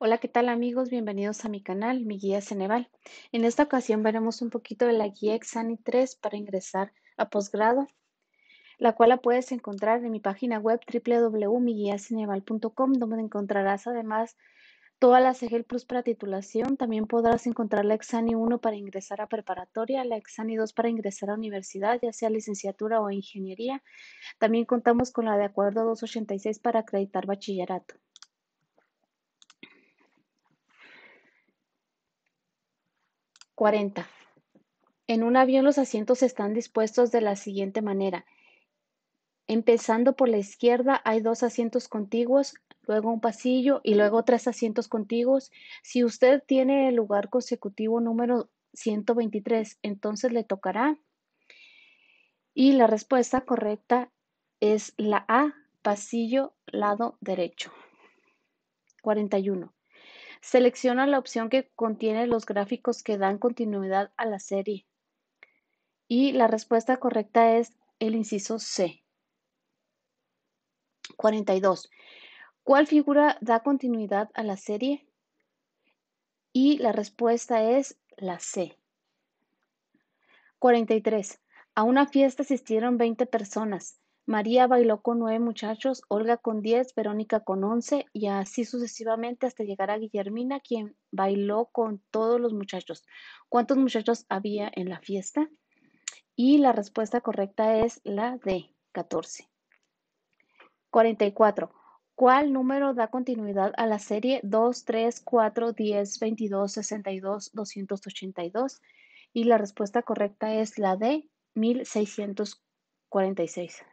Hola, ¿qué tal amigos? Bienvenidos a mi canal, mi guía Ceneval. En esta ocasión veremos un poquito de la guía Exani 3 para ingresar a posgrado, la cual la puedes encontrar en mi página web www.miguiaceneval.com, donde encontrarás además todas las EGEL Plus para titulación. También podrás encontrar la Exani 1 para ingresar a preparatoria, la Exani 2 para ingresar a universidad, ya sea licenciatura o ingeniería. También contamos con la de acuerdo 286 para acreditar bachillerato. 40. En un avión los asientos están dispuestos de la siguiente manera. Empezando por la izquierda hay dos asientos contiguos, luego un pasillo y luego tres asientos contiguos. Si usted tiene el lugar consecutivo número 123, entonces le tocará. Y la respuesta correcta es la A, pasillo lado derecho. 41. Selecciona la opción que contiene los gráficos que dan continuidad a la serie. Y la respuesta correcta es el inciso C. 42. ¿Cuál figura da continuidad a la serie? Y la respuesta es la C. 43. A una fiesta asistieron 20 personas. María bailó con nueve muchachos, Olga con diez, Verónica con once y así sucesivamente hasta llegar a Guillermina, quien bailó con todos los muchachos. ¿Cuántos muchachos había en la fiesta? Y la respuesta correcta es la D, 14. 44. ¿Cuál número da continuidad a la serie 2, 3, 4, 10, 22, 62, 282? Y la respuesta correcta es la D, 1646.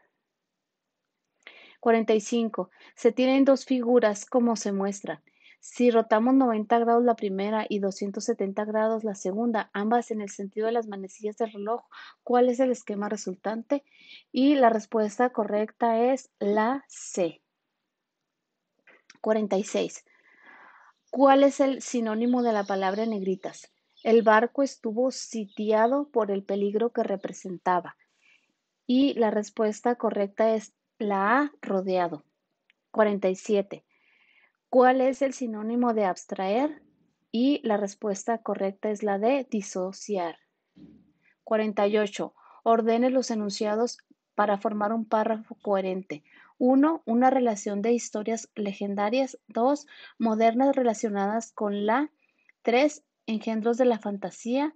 45. Se tienen dos figuras como se muestra. Si rotamos 90 grados la primera y 270 grados la segunda, ambas en el sentido de las manecillas del reloj, ¿cuál es el esquema resultante? Y la respuesta correcta es la C. 46. ¿Cuál es el sinónimo de la palabra negritas? El barco estuvo sitiado por el peligro que representaba. Y la respuesta correcta es la A, rodeado. 47. ¿Cuál es el sinónimo de abstraer? Y la respuesta correcta es la de disociar. 48. Ordene los enunciados para formar un párrafo coherente. 1. Una relación de historias legendarias. 2. Modernas relacionadas con la. 3. Engendros de la fantasía.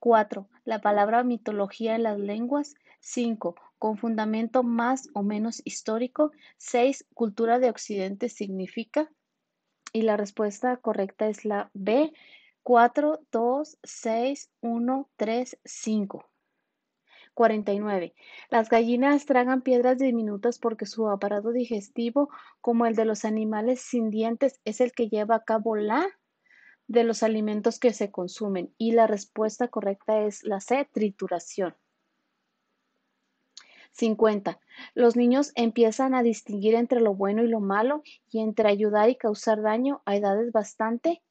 4. La palabra mitología en las lenguas. 5 con fundamento más o menos histórico. 6. Cultura de Occidente significa. Y la respuesta correcta es la B. 4, 2, 6, 1, 3, 5. 49. Las gallinas tragan piedras diminutas porque su aparato digestivo, como el de los animales sin dientes, es el que lleva a cabo la de los alimentos que se consumen. Y la respuesta correcta es la C, trituración. 50. Los niños empiezan a distinguir entre lo bueno y lo malo y entre ayudar y causar daño a edades bastante.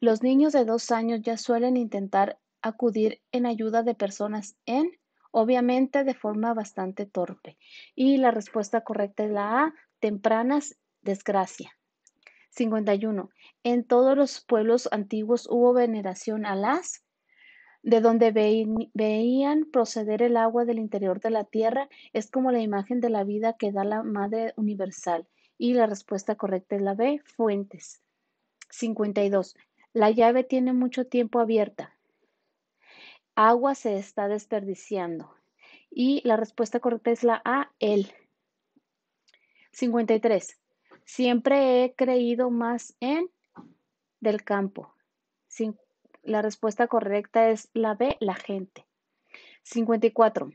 Los niños de dos años ya suelen intentar acudir en ayuda de personas en, obviamente de forma bastante torpe. Y la respuesta correcta es la A, tempranas desgracia. 51. En todos los pueblos antiguos hubo veneración a las de donde veían proceder el agua del interior de la tierra, es como la imagen de la vida que da la Madre Universal. Y la respuesta correcta es la B, fuentes. 52. La llave tiene mucho tiempo abierta. Agua se está desperdiciando. Y la respuesta correcta es la A, el. 53. Siempre he creído más en del campo. La respuesta correcta es la B, la gente. 54.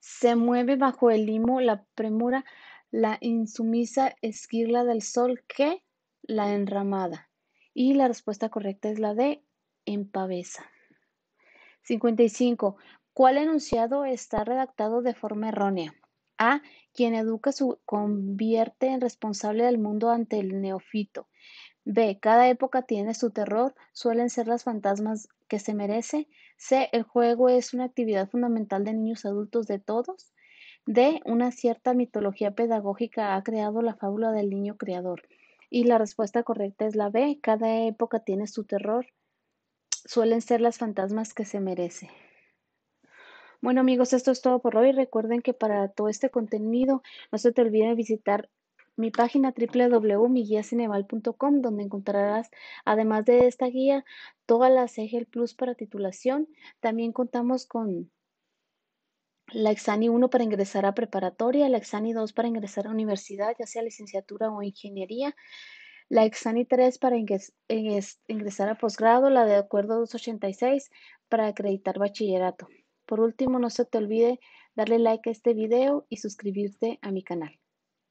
Se mueve bajo el limo la premura, la insumisa esquirla del sol que la enramada. Y la respuesta correcta es la D, empaveza. 55. ¿Cuál enunciado está redactado de forma errónea? A. Quien educa su convierte en responsable del mundo ante el neófito. B. Cada época tiene su terror, suelen ser las fantasmas que se merece. C. El juego es una actividad fundamental de niños adultos de todos. D. Una cierta mitología pedagógica ha creado la fábula del niño creador. Y la respuesta correcta es la B. Cada época tiene su terror. Suelen ser las fantasmas que se merece. Bueno amigos, esto es todo por hoy. Recuerden que para todo este contenido no se te olvide visitar mi página www.miguiacineval.com donde encontrarás, además de esta guía, todas las EGEL Plus para titulación. También contamos con la Exani 1 para ingresar a preparatoria, la Exani 2 para ingresar a universidad, ya sea licenciatura o ingeniería, la Exani 3 para ingresar a posgrado, la de acuerdo 286 para acreditar bachillerato. Por último, no se te olvide darle like a este video y suscribirte a mi canal.